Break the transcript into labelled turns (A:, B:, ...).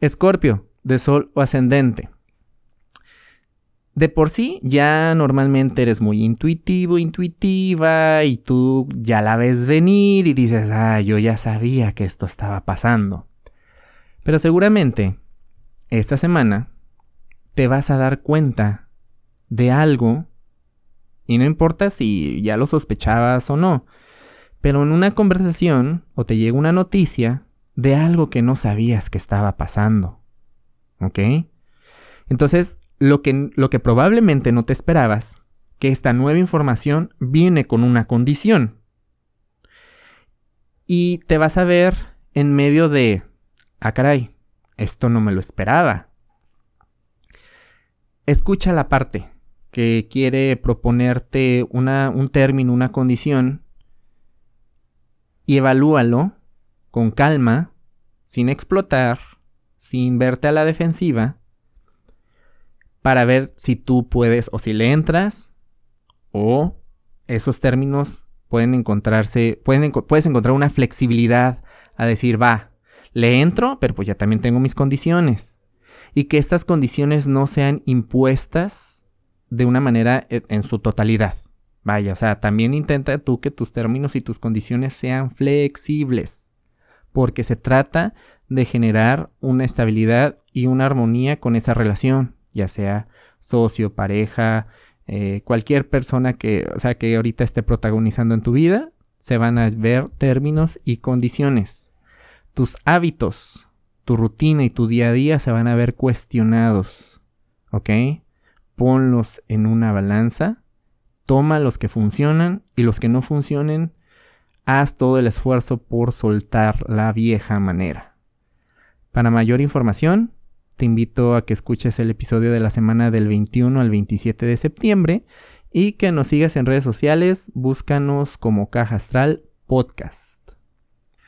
A: Escorpio, de Sol o ascendente. De por sí, ya normalmente eres muy intuitivo, intuitiva, y tú ya la ves venir y dices, ah, yo ya sabía que esto estaba pasando. Pero seguramente, esta semana, te vas a dar cuenta de algo, y no importa si ya lo sospechabas o no, pero en una conversación o te llega una noticia de algo que no sabías que estaba pasando. ¿Ok? Entonces, lo que, lo que probablemente no te esperabas, que esta nueva información viene con una condición. Y te vas a ver en medio de, ah caray, esto no me lo esperaba. Escucha la parte que quiere proponerte una, un término, una condición, y evalúalo con calma, sin explotar, sin verte a la defensiva, para ver si tú puedes o si le entras o esos términos pueden encontrarse, puedes encontrar una flexibilidad a decir, va, le entro, pero pues ya también tengo mis condiciones. Y que estas condiciones no sean impuestas de una manera e, en su totalidad. Vaya, o sea, también intenta tú que tus términos y tus condiciones sean flexibles. Porque se trata de generar una estabilidad y una armonía con esa relación ya sea socio, pareja, eh, cualquier persona que, o sea, que ahorita esté protagonizando en tu vida, se van a ver términos y condiciones. Tus hábitos, tu rutina y tu día a día se van a ver cuestionados. ¿Ok? Ponlos en una balanza, toma los que funcionan y los que no funcionen, haz todo el esfuerzo por soltar la vieja manera. Para mayor información, te invito a que escuches el episodio de la semana del 21 al 27 de septiembre y que nos sigas en redes sociales, búscanos como Caja Astral Podcast.